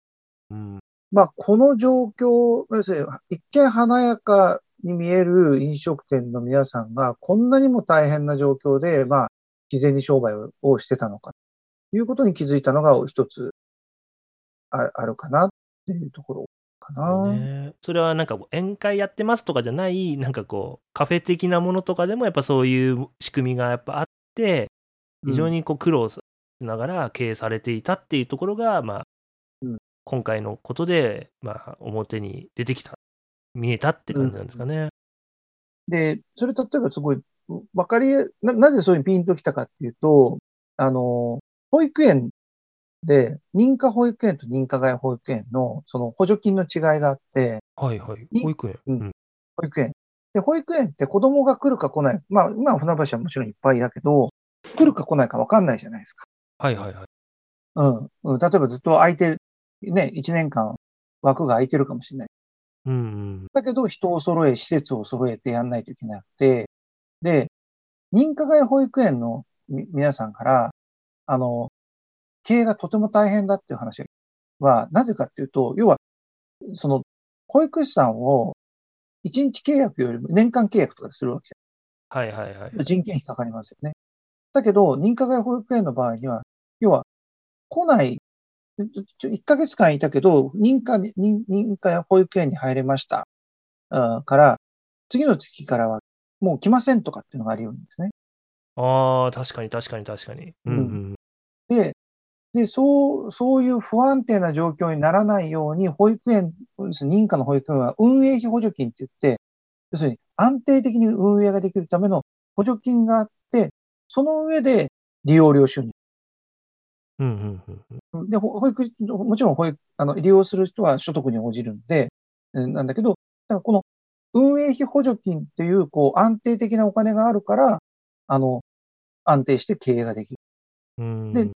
うん。まあ、この状況、要するに一見華やかに見える飲食店の皆さんがこんなにも大変な状況で、まあ、自然に商売ををしてたのか、ということに気づいたのが一つああるかなっていうところかな。ね、それはなんか宴会やってますとかじゃない、なんかこう、カフェ的なものとかでもやっぱそういう仕組みがやっぱあって、非常にこう苦労しながら経営されていたっていうところが、まあ、うん今回のことで、まあ、表に出てきた、見えたって感じなんですかね。で、それ例えばすごい、わかりや、な、なぜそういうピンときたかっていうと、あの、保育園で、認可保育園と認可外保育園の、その補助金の違いがあって、はいはい。い保育園。うん保育園。で、保育園って子供が来るか来ない。まあ、今は船橋はもちろんいっぱいだけど、来るか来ないかわかんないじゃないですか。はいはいはい。うん。うん、例えばずっと空いてる、ね、1年間枠が空いてるかもしれない。うんうん。だけど、人を揃え、施設を揃えてやんないといけなくて、で、認可外保育園のみ皆さんから、あの、経営がとても大変だっていう話は、なぜかっていうと、要は、その、保育士さんを、1日契約よりも年間契約とかでするわけじはいはいはい。ゃん。人件費かかりますよね。だけど、認可外保育園の場合には、要は、来ない、ちょ1ヶ月間いたけど、認可に、認認可保育園に入れました。から、次の月からはもう来ませんとかっていうのがあり得るんですね。ああ、確かに確かに確かに。うんうん。で、で、そう、そういう不安定な状況にならないように、保育園、認可の保育園は運営費補助金って言って、要するに安定的に運営ができるための補助金があって、その上で利用料収入。うんうんうんうん。で、ほ保育、もちろん保育、あの、利用する人は所得に応じるんで、うんなんだけど、だからこの運営費補助金っていう、こう、安定的なお金があるから、あの、安定して経営ができる。うんで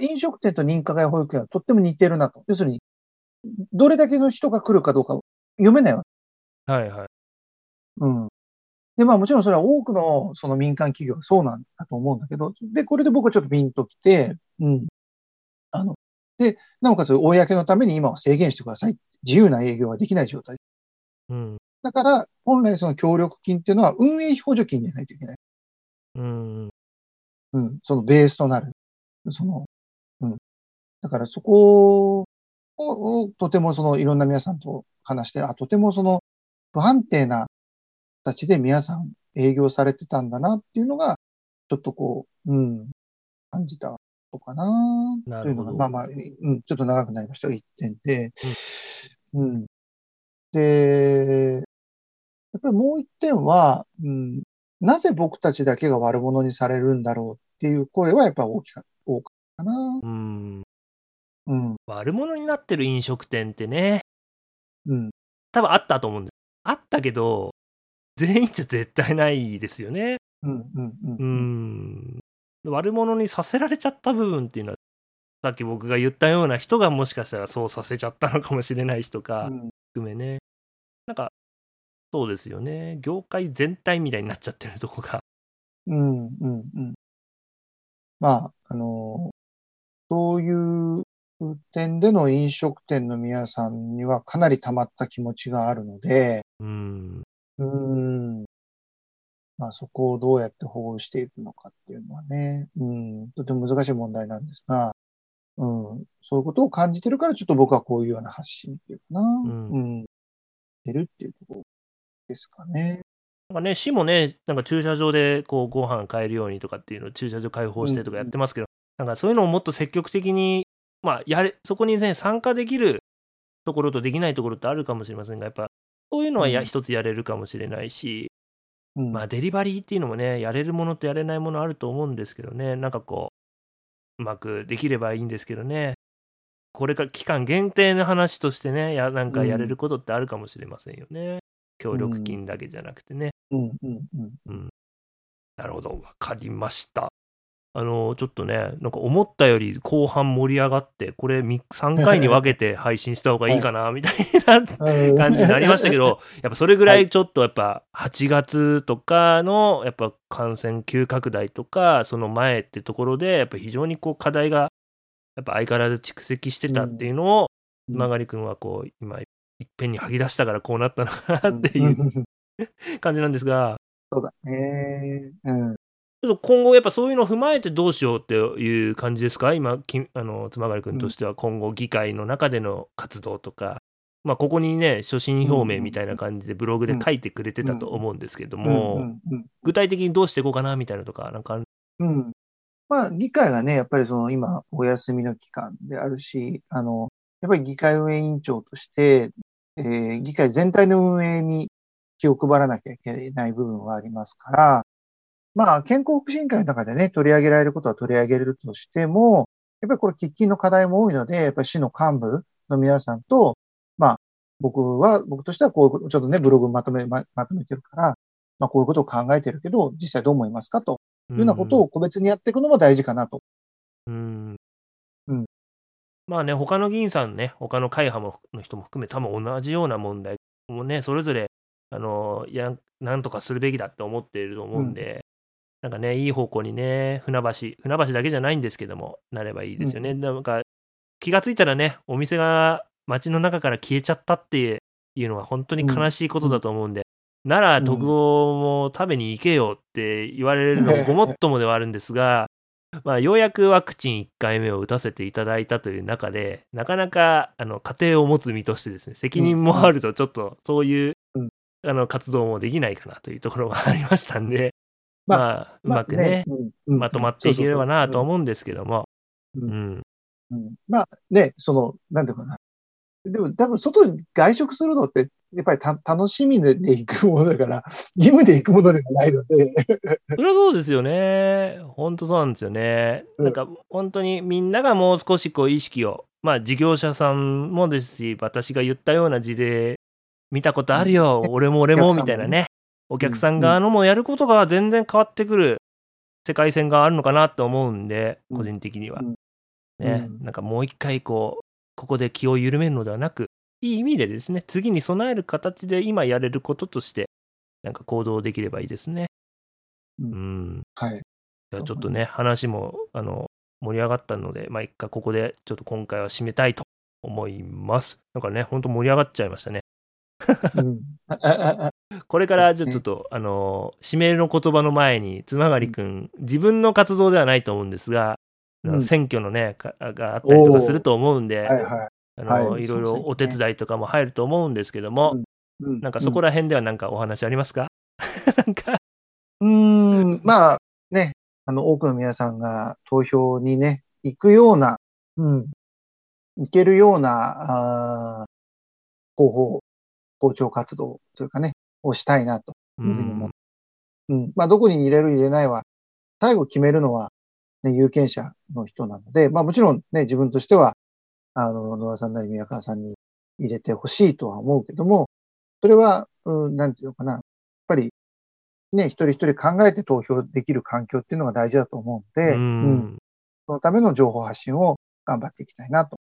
飲食店と認可外保育園はとっても似てるなと。要するに、どれだけの人が来るかどうか読めないわけ。はいはい。うん。で、まあもちろんそれは多くのその民間企業はそうなんだと思うんだけど、で、これで僕はちょっとピンときて、うん。あの、で、なおかつ公のために今は制限してください。自由な営業ができない状態。うん。だから、本来その協力金っていうのは運営費補助金でないといけない。うん。うん。そのベースとなる。その、うん。だからそこを、をとてもそのいろんな皆さんと話して、あ、とてもその不安定な形で皆さん営業されてたんだなっていうのが、ちょっとこう、うん、感じたことかなというのが、まあまあ、うん、ちょっと長くなりましたが、一点で、うん。で、やっぱりもう一点は、うん、なぜ僕たちだけが悪者にされるんだろうっていう声はやっぱ大きか多かったかな。うん。うん、悪者になってる飲食店ってね、うん、多分あったと思うんです。あったけど、全員じゃ絶対ないですよね。うん、うん、う。うんん。悪者にさせられちゃった部分っていうのは、さっき僕が言ったような人がもしかしたらそうさせちゃったのかもしれない人かうん含めね。なんか、そうですよね。業界全体みたいになっちゃってるとこが。うん、うん、うん。まあ、あの、そういう点での飲食店の皆さんにはかなり溜まった気持ちがあるので、うん。うーん。まあそこをどうやって保護していくのかっていうのはね、うん、とても難しい問題なんですが、うん、そういうことを感じてるからちょっと僕はこういうような発信っていうかな、ん。うん、出るっていうところですかね。なんかね、市もね、なんか駐車場でこうご飯買えるようにとかっていうのを駐車場開放してとかやってますけど、なんかそういうのをもっと積極的に、まあ、やれ、そこにね、参加できるところとできないところってあるかもしれませんが、やっぱ、そういうのはや、うん一つやれるかもしれないし、うん、まあ、デリバリーっていうのもね、やれるものとやれないものあると思うんですけどね、なんかこう、うまくできればいいんですけどね、これから期間限定の話としてね、やなんかやれることってあるかもしれませんよね。協力金だけじゃなくてね。うん、うん、うん。うん。なるほど、わかりました。あの、ちょっとね、なんか思ったより後半盛り上がって、これ3回に分けて配信した方がいいかな、みたいな感じになりましたけど、やっぱそれぐらいちょっとやっぱ8月とかのやっぱ感染急拡大とか、その前ってところで、やっぱ非常にこう課題がやっぱ相変わらず蓄積してたっていうのを、うん。曲がりくんはこう、今、いっぺんに吐き出したからこうなったのかなっていう感じなんですが、そうだね。うん。ちょっと今後やっぱそういうのを踏まえてどうしようっていう感じですか？今、きあの、つまがりくんとしては今後議会の中での活動とか、まあここにね、所信表明みたいな感じでブログで書いてくれてたと思うんですけども、うん。うん。具体的にどうしていこうかなみたいなとか、なんか。うん。まあ、議会がね、やっぱりその今、お休みの期間であるし、あの、やっぱり議会運営委員長として、えー議会全体の運営に気を配らなきゃいけない部分はありますから、まあ、健康福祉委員会の中でね、取り上げられることは取り上げれるとしても、やっぱりこれ喫緊の課題も多いので、やっぱり市の幹部の皆さんと、まあ、僕は、僕としてはこういうこと、ちょっとね、ブログまとめ、ままとめてるから、まあ、こういうことを考えてるけど、実際どう思いますかというようなことを個別にやっていくのも大事かなと。うん。うんまあね、他の議員さんね、他の会派もの人も含め、多分同じような問題もね、それぞれ、あの、やん、なんとかするべきだって思っていると思うんで、なんかね、いい方向にね、船橋、船橋だけじゃないんですけども、なればいいですよね。なんか、気がついたらね、お店が街の中から消えちゃったっていうのは本当に悲しいことだと思うんで、ならうん特語も食べに行けよって言われるのもごもっともではあるんですが、まあ、ようやくワクチン1回目を打たせていただいたという中で、なかなかあの家庭を持つ身としてですね、責任もあると、ちょっとそういう、うん。あの活動もできないかなというところがありましたんで、ままあ、うまくね、まとまっていければなと思うんですけども、そうん、うん。まあね、その、なんていうかな。でも多分外に外食するのって、やっぱりた楽しみで行くものだから、<laughs> 義務で行くものではないので、それはそうですよね。本当そうなんですよね。うん。なんか本当にみんながもう少しこう意識を、まあ事業者さんもですし、私が言ったような事例見たことあるよ、うん。俺も俺もみたいなね。お客さん側のもやることが全然変わってくる世界線があるのかなと思うんで、うん個人的には。うんね、うんなんかもう一回こう、ここで気を緩めるのではなく、いい意味でですね、次に備える形で今やれることとして、なんか行動できればいいですね。ううんんはい。じゃあちょっとね、話もあの盛り上がったので、まあ、一回ここでちょっと今回は締めたいと思います。なんかね、ほんと盛り上がっちゃいましたね。これからちょっと、あの、締めの言葉の前に、つまがりくん、自分の活動ではないと思うんですが、うん。選挙のね、かがあったりとかすると思うんで、はいはい。あの、はい。いろいろお手伝いとかも入ると思うんですけども、うん。なんかそこら辺ではなんかお話ありますか、<laughs> なんか、うーん、まあね、あの、多くの皆さんが投票にね、行くような、うん、行けるような、あー広報、校長活動というかね、をしたいなとういうふうに思っん、うん。まあ、どこに入れる入れないは、最後決めるのは、ね、有権者の人なので、まあもちろんね、自分としては、あの、野田さんなり宮川さんに入れてほしいとは思うけども、それは、うん、なんていうのかな。やっぱり、ね、一人一人考えて投票できる環境っていうのが大事だと思うので、ううんんそのための情報発信を頑張っていきたいなと。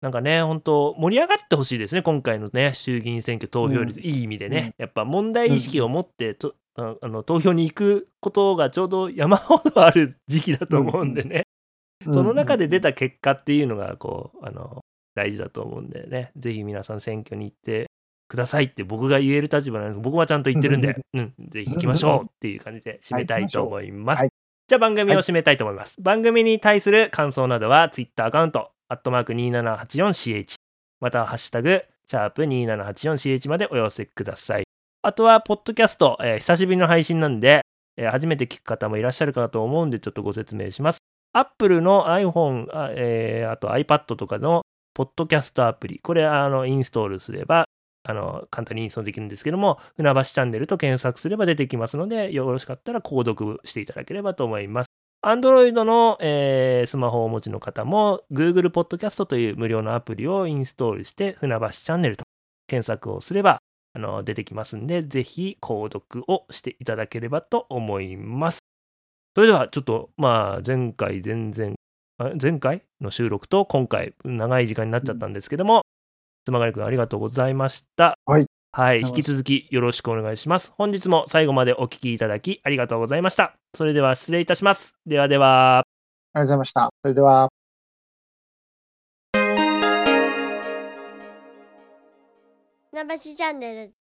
なんかね、本当盛り上がってほしいですね、今回のね、衆議院選挙投票率、うん。いい意味でね、うん。やっぱ問題意識を持ってと、ああの投票に行くことがちょうど山ほどある時期だと思うんでね、その中で出た結果っていうのが、こう、あの、大事だと思うんでね、ぜひ皆さん選挙に行ってくださいって僕が言える立場なんです。僕はちゃんと言ってるんで、うん、ぜひ行きましょうっていう感じで締めたいと思います。はい。じゃあ番組を締めたいと思います。番組に対する感想などは、Twitter アカウント、アットマーク 2784CH、またはハッシュタグ、シャープ 2784CH までお寄せください。あとは、ポッドキャスト、えー久しぶりの配信なんで、えー初めて聞く方もいらっしゃるかと思うんで、ちょっとご説明します。Apple の iPhone、あ,、えーあと iPad とかのポッドキャストアプリ、これあのインストールすれば、あの簡単にインストールできるんですけども、船橋チャンネルと検索すれば出てきますので、よろしかったら購読していただければと思います。Android の、えースマホをお持ちの方も Google Podcast という無料のアプリをインストールして船橋チャンネルと検索をすればあの出てきますんで、ぜひ購読をしていただければと思います。それではちょっとまあ前回前々前回の収録と今回長い時間になっちゃったんですけども、妻狩君ありがとうございました。はい。はい。引き続きよろしくお願いします。本日も最後までお聞きいただきありがとうございました。それでは失礼いたします。ではでは。ありがとうございました。それでは。船橋チャンネル